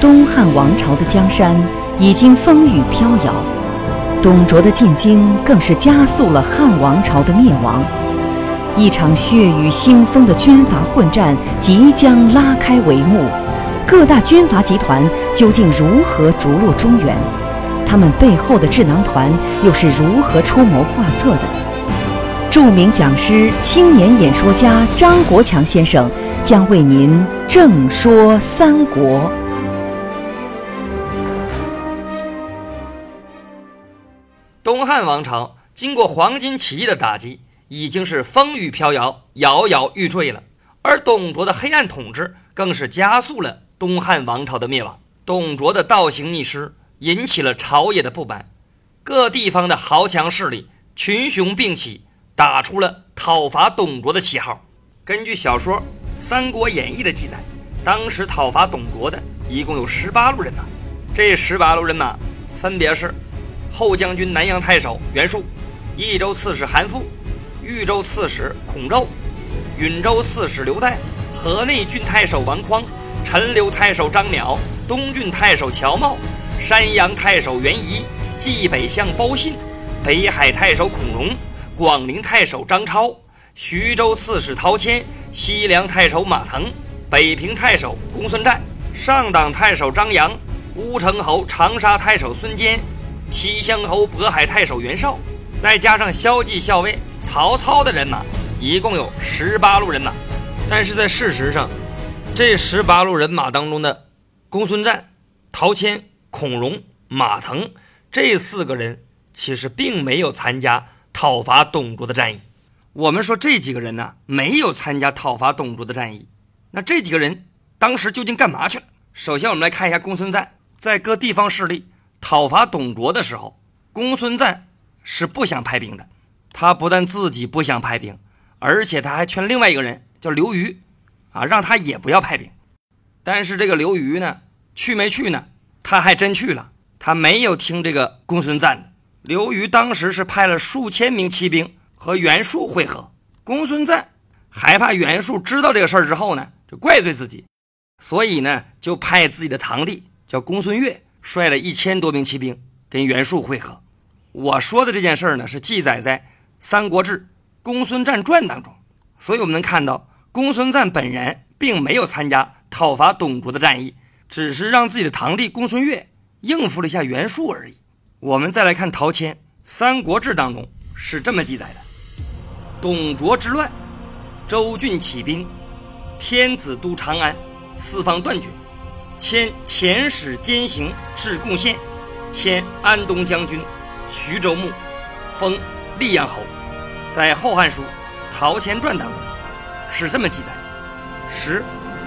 东汉王朝的江山已经风雨飘摇，董卓的进京更是加速了汉王朝的灭亡。一场血雨腥风的军阀混战即将拉开帷幕，各大军阀集团究竟如何逐鹿中原？他们背后的智囊团又是如何出谋划策的？著名讲师、青年演说家张国强先生将为您正说三国。汉王朝经过黄巾起义的打击，已经是风雨飘摇、摇摇欲坠了。而董卓的黑暗统治，更是加速了东汉王朝的灭亡。董卓的倒行逆施。引起了朝野的不满，各地方的豪强势力群雄并起，打出了讨伐董卓的旗号。根据小说《三国演义》的记载，当时讨伐董卓的一共有十八路人马。这十八路人马分别是后将军南阳太守袁术、益州刺史韩馥、豫州刺史孔宙、允州刺史刘岱、河内郡太守王匡、陈留太守张邈、东郡太守乔瑁。山阳太守袁仪、冀北相包信、北海太守孔融、广陵太守张超、徐州刺史陶谦、西凉太守马腾、北平太守公孙瓒、上党太守张扬、乌程侯长沙太守孙坚、齐襄侯渤海太守袁绍，再加上骁骑校尉曹操的人马，一共有十八路人马。但是在事实上，这十八路人马当中的公孙瓒、陶谦。孔融、马腾这四个人其实并没有参加讨伐董卓的战役。我们说这几个人呢，没有参加讨伐董卓的战役。那这几个人当时究竟干嘛去了？首先，我们来看一下公孙瓒在各地方势力讨伐董卓的时候，公孙瓒是不想派兵的。他不但自己不想派兵，而且他还劝另外一个人叫刘虞，啊，让他也不要派兵。但是这个刘虞呢，去没去呢？他还真去了，他没有听这个公孙瓒的。刘虞当时是派了数千名骑兵和袁术会合。公孙瓒害怕袁术知道这个事儿之后呢，就怪罪自己，所以呢，就派自己的堂弟叫公孙越，率了一千多名骑兵跟袁术会合。我说的这件事儿呢，是记载在《三国志·公孙瓒传》当中，所以我们能看到公孙瓒本人并没有参加讨伐董卓的战役。只是让自己的堂弟公孙越应付了一下袁术而已。我们再来看陶谦，《三国志》当中是这么记载的：董卓之乱，周郡起兵，天子都长安，四方断绝，迁遣使兼行至贡县，迁安东将军，徐州牧，封溧阳侯。在《后汉书·陶谦传》当中是这么记载的：十，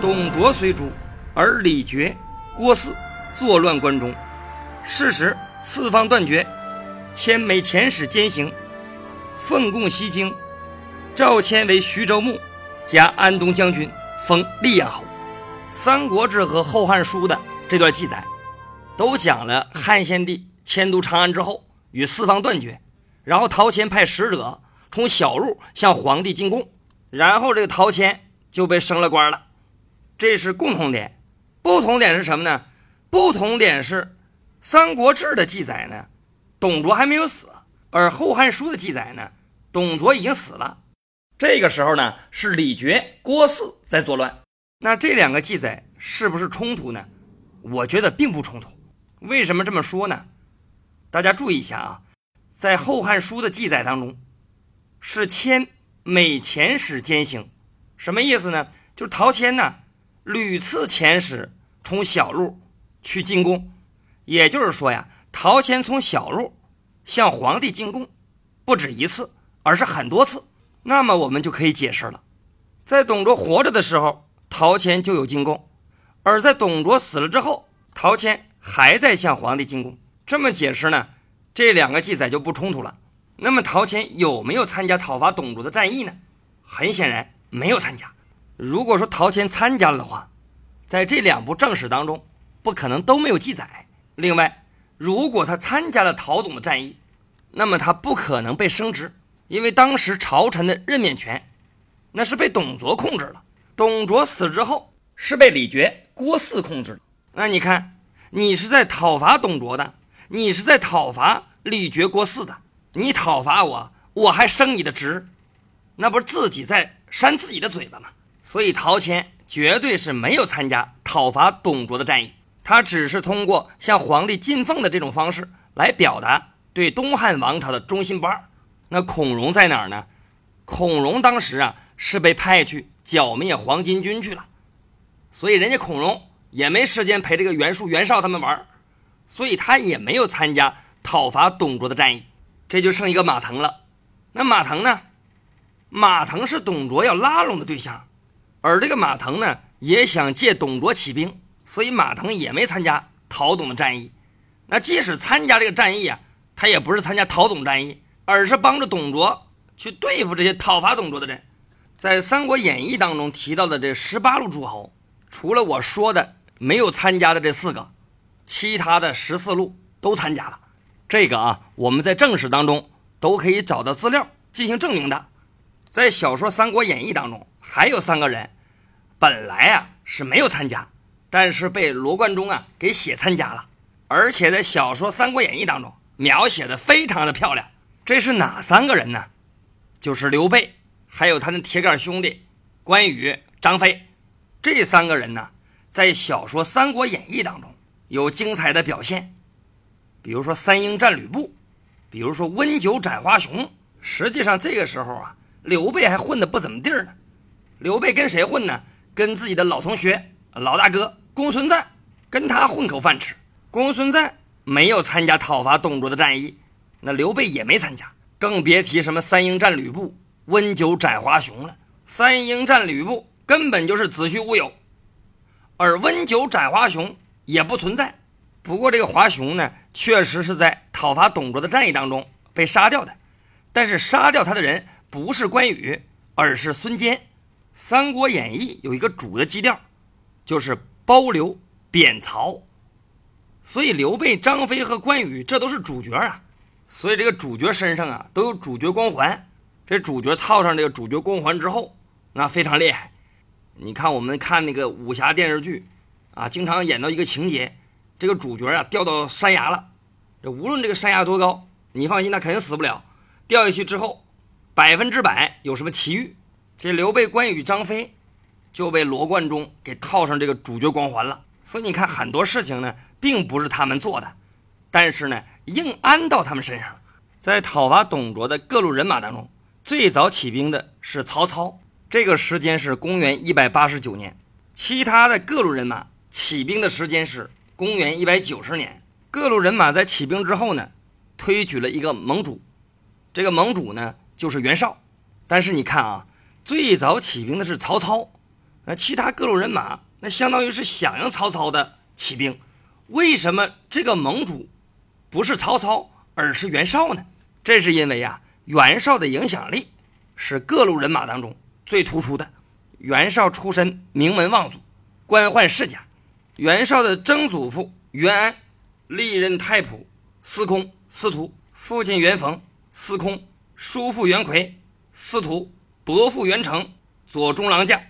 董卓虽诛。而李傕、郭汜作乱关中，是时四方断绝，迁美遣使兼行，奉贡西京，赵谦为徐州牧，加安东将军，封溧阳侯。《三国志》和《后汉书》的这段记载，都讲了汉献帝迁都长安之后与四方断绝，然后陶谦派使者从小路向皇帝进贡，然后这个陶谦就被升了官了，这是共同点。不同点是什么呢？不同点是，《三国志》的记载呢，董卓还没有死；而《后汉书》的记载呢，董卓已经死了。这个时候呢，是李傕、郭汜在作乱。那这两个记载是不是冲突呢？我觉得并不冲突。为什么这么说呢？大家注意一下啊，在《后汉书》的记载当中，是迁每遣使兼行，什么意思呢？就是陶谦呢。屡次遣使从小路去进贡，也就是说呀，陶谦从小路向皇帝进贡不止一次，而是很多次。那么我们就可以解释了，在董卓活着的时候，陶谦就有进贡；而在董卓死了之后，陶谦还在向皇帝进贡。这么解释呢，这两个记载就不冲突了。那么陶谦有没有参加讨伐董卓的战役呢？很显然没有参加。如果说陶谦参加了的话，在这两部正史当中，不可能都没有记载。另外，如果他参加了陶董的战役，那么他不可能被升职，因为当时朝臣的任免权，那是被董卓控制了。董卓死之后，是被李傕、郭汜控制。那你看，你是在讨伐董卓的，你是在讨伐李傕郭汜的，你讨伐我，我还升你的职，那不是自己在扇自己的嘴巴吗？所以陶谦绝对是没有参加讨伐董卓的战役，他只是通过向皇帝进奉的这种方式来表达对东汉王朝的忠心不二。那孔融在哪儿呢？孔融当时啊是被派去剿灭黄巾军去了，所以人家孔融也没时间陪这个袁术、袁绍他们玩，所以他也没有参加讨伐董卓的战役。这就剩一个马腾了。那马腾呢？马腾是董卓要拉拢的对象，而这个马腾呢也想借董卓起兵，所以马腾也没参加讨董的战役。那即使参加这个战役啊，他也不是参加讨董战役。而是帮着董卓去对付这些讨伐董卓的人。在《三国演义》当中提到的这十八路诸侯，除了我说的没有参加的这四个，其他的十四路都参加了。这个啊，我们在正史当中都可以找到资料进行证明的。在小说《三国演义》当中，还有三个人，本来啊是没有参加，但是被罗贯中啊给写参加了，而且在小说《三国演义》当中描写的非常的漂亮。这是哪三个人呢？就是刘备，还有他的铁杆兄弟关羽、张飞。这三个人呢，在小说《三国演义》当中有精彩的表现。比如说三英战吕布，比如说温酒斩华雄。实际上这个时候啊，刘备还混得不怎么地呢。刘备跟谁混呢？跟自己的老同学、老大哥公孙瓒，跟他混口饭吃。公孙瓒没有参加讨伐董卓的战役。那刘备也没参加，更别提什么三英战吕布、温酒斩华雄了。三英战吕布根本就是子虚乌有，而温酒斩华雄也不存在。不过这个华雄呢，确实是在讨伐董卓的战役当中被杀掉的，但是杀掉他的人不是关羽，而是孙坚。《三国演义》有一个主的基调，就是包刘贬曹，所以刘备、张飞和关羽这都是主角啊。所以这个主角身上啊都有主角光环，这主角套上这个主角光环之后，那非常厉害。你看我们看那个武侠电视剧啊，经常演到一个情节，这个主角啊掉到山崖了，这无论这个山崖多高，你放心，他肯定死不了。掉下去之后，百分之百有什么奇遇？这刘备、关羽、张飞就被罗贯中给套上这个主角光环了。所以你看很多事情呢，并不是他们做的。但是呢，硬安到他们身上。在讨伐董卓的各路人马当中，最早起兵的是曹操，这个时间是公元一百八十九年。其他的各路人马起兵的时间是公元一百九十年。各路人马在起兵之后呢，推举了一个盟主，这个盟主呢就是袁绍。但是你看啊，最早起兵的是曹操，那其他各路人马那相当于是响应曹操的起兵。为什么这个盟主？不是曹操，而是袁绍呢？这是因为呀，袁绍的影响力是各路人马当中最突出的。袁绍出身名门望族，官宦世家。袁绍的曾祖父袁安历任太仆、司空、司徒；父亲袁逢司空；叔父袁奎司徒；伯父袁成左中郎将。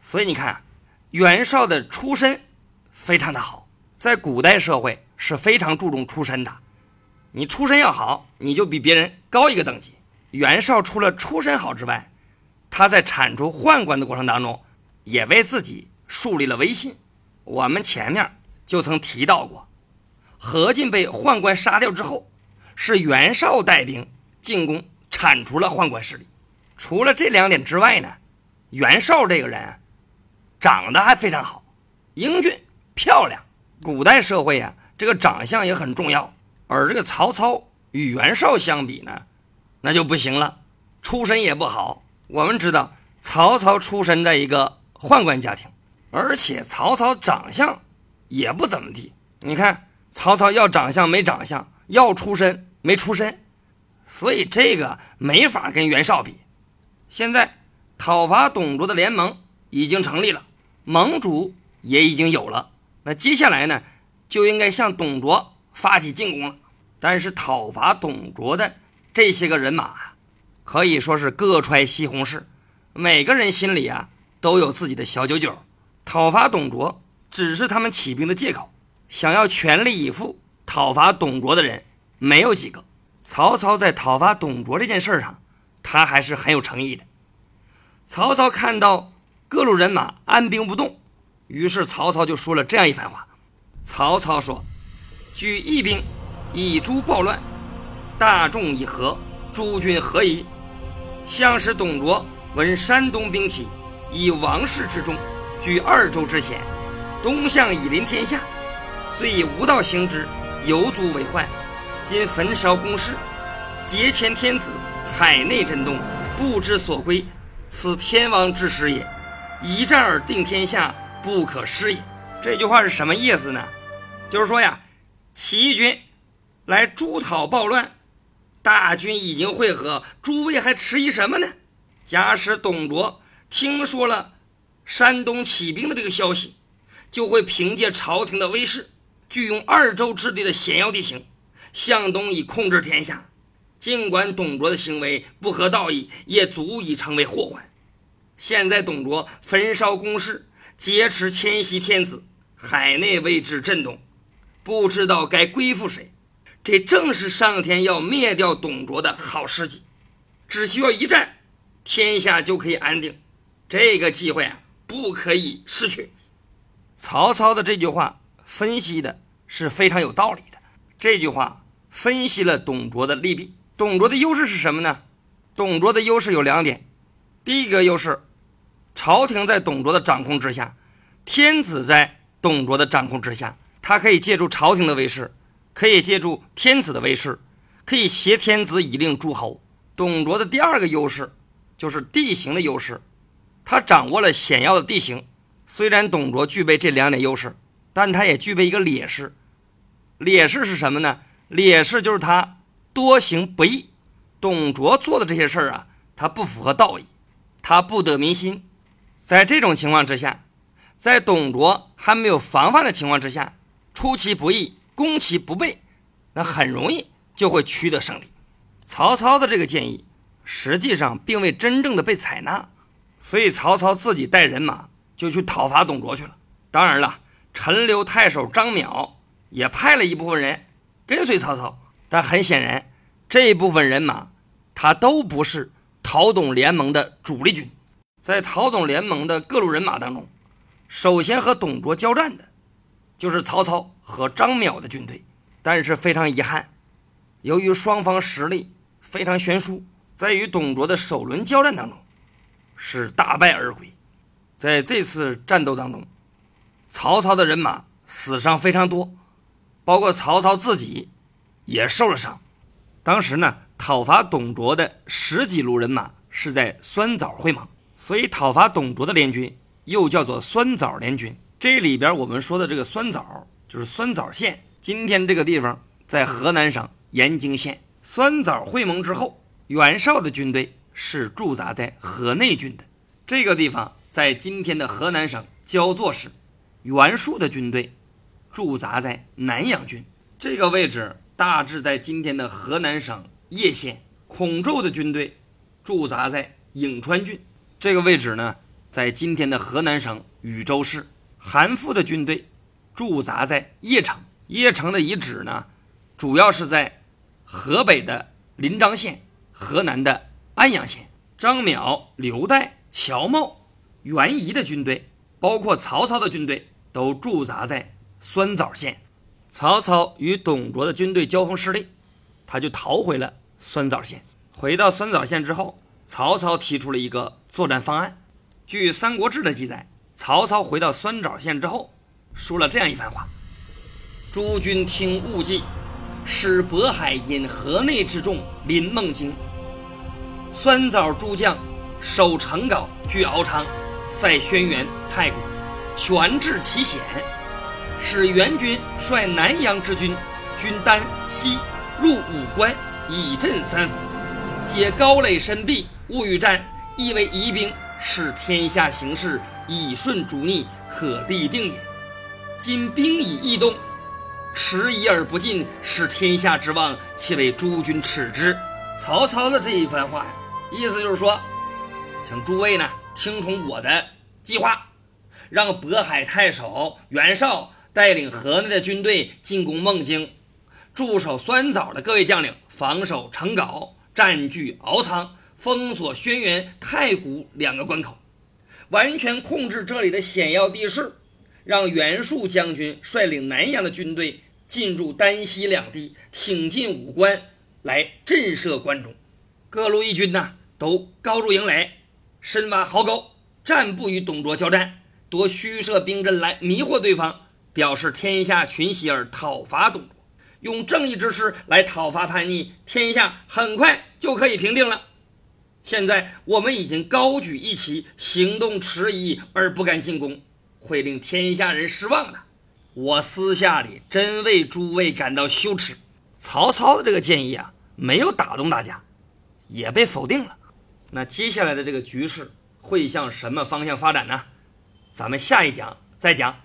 所以你看，袁绍的出身非常的好，在古代社会是非常注重出身的。你出身要好，你就比别人高一个等级。袁绍除了出身好之外，他在铲除宦官的过程当中，也为自己树立了威信。我们前面就曾提到过，何进被宦官杀掉之后，是袁绍带兵进攻铲除了宦官势力。除了这两点之外呢，袁绍这个人长得还非常好，英俊漂亮。古代社会啊，这个长相也很重要。而这个曹操与袁绍相比呢，那就不行了，出身也不好。我们知道，曹操出身在一个宦官家庭，而且曹操长相也不怎么地。你看，曹操要长相没长相，要出身没出身，所以这个没法跟袁绍比。现在讨伐董卓的联盟已经成立了，盟主也已经有了，那接下来呢，就应该向董卓。发起进攻了，但是讨伐董卓的这些个人马啊，可以说是各揣西红柿，每个人心里啊都有自己的小九九。讨伐董卓只是他们起兵的借口，想要全力以赴讨伐董卓的人没有几个。曹操在讨伐董卓这件事上，他还是很有诚意的。曹操看到各路人马按兵不动，于是曹操就说了这样一番话。曹操说：“举义兵以诛暴乱，大众以和，诸君何疑？”相使董卓闻山东兵起，以王室之众，居二州之险，东向以临天下，遂以无道行之，有足为患。今焚烧宫室，劫迁天子，海内震动，不知所归，此天王之时也。一战而定天下，不可失也。这句话是什么意思呢？就是说呀，起义军来诛讨暴乱。大军已经会合，诸位还迟疑什么呢？假使董卓听说了山东起兵的这个消息，就会凭借朝廷的威势，聚用二州之地的险要地形，向东以控制天下。尽管董卓的行为不合道义，也足以成为祸患。现在董卓焚烧宫室，劫持迁徙天子，海内为之震动，不知道该归附谁。这正是上天要灭掉董卓的好时机，只需要一战，天下就可以安定。这个机会啊，不可以失去。曹操的这句话分析的是非常有道理的。这句话分析了董卓的利弊。董卓的优势是什么呢？董卓的优势有两点。第一个优势，朝廷在董卓的掌控之下，天子在董卓的掌控之下，他可以借助朝廷的威势。可以借助天子的威势，可以挟天子以令诸侯。董卓的第二个优势就是地形的优势，他掌握了险要的地形。虽然董卓具备这两点优势，但他也具备一个劣势。劣势是什么呢？劣势就是他多行不义。董卓做的这些事儿啊，他不符合道义，他不得民心。在这种情况之下，在董卓还没有防范的情况之下，出其不意。攻其不备，那很容易就会取得胜利。曹操的这个建议实际上并未真正的被采纳，所以曹操自己带人马就去讨伐董卓去了。当然了，陈留太守张邈也派了一部分人跟随曹操，但很显然，这一部分人马他都不是讨董联盟的主力军。在讨董联盟的各路人马当中，首先和董卓交战的。就是曹操和张邈的军队，但是非常遗憾，由于双方实力非常悬殊，在与董卓的首轮交战当中，是大败而归。在这次战斗当中，曹操的人马死伤非常多，包括曹操自己也受了伤。当时呢，讨伐董卓的十几路人马是在酸枣会盟，所以讨伐董卓的联军又叫做酸枣联军。这里边我们说的这个酸枣，就是酸枣县。今天这个地方在河南省延津县。酸枣会盟之后，袁绍的军队是驻扎在河内郡的这个地方，在今天的河南省焦作市。袁术的军队驻扎在南阳郡这个位置，大致在今天的河南省叶县。孔宙的军队驻扎在颍川郡这个位置呢，在今天的河南省禹州市。韩馥的军队驻扎在邺城，邺城的遗址呢，主要是在河北的临漳县、河南的安阳县。张邈、刘岱、乔瑁、袁仪的军队，包括曹操的军队，都驻扎在酸枣县。曹操与董卓的军队交锋失利，他就逃回了酸枣县。回到酸枣县之后，曹操提出了一个作战方案。据《三国志》的记载。曹操回到酸枣县之后，说了这样一番话：“诸君听勿计，使渤海引河内之众临孟津。酸枣诸将守城皋，据敖昌，塞轩辕太谷，全治其险。使援军率南阳之军，军丹西入武关，以镇三府。皆高垒深壁，勿与战，亦为疑兵，使天下形势。”以顺逐逆，可立定也。今兵已异动，迟疑而不进，使天下之望，岂为诸君耻之？曹操的这一番话，意思就是说，请诸位呢听从我的计划，让渤海太守袁绍带领河内的军队进攻孟津，驻守酸枣的各位将领防守成皋，占据敖仓，封锁轩辕、太谷两个关口，完全控制这里的险要地势，让袁术将军率领南阳的军队进驻丹西两地，挺进武关来震慑关中。各路义军呐，都高筑营垒，深挖壕沟，暂不与董卓交战，多虚设兵阵来迷惑对方，表示天下群喜而讨伐董卓，用正义之师来讨伐叛逆，天下很快就可以平定了。现在我们已经高举义旗，行动迟疑而不敢进攻，会令天下人失望的。我私下里真为诸位感到羞耻。曹操的这个建议啊，没有打动大家，也被否定了。那接下来的这个局势会向什么方向发展呢？咱们下一讲再讲。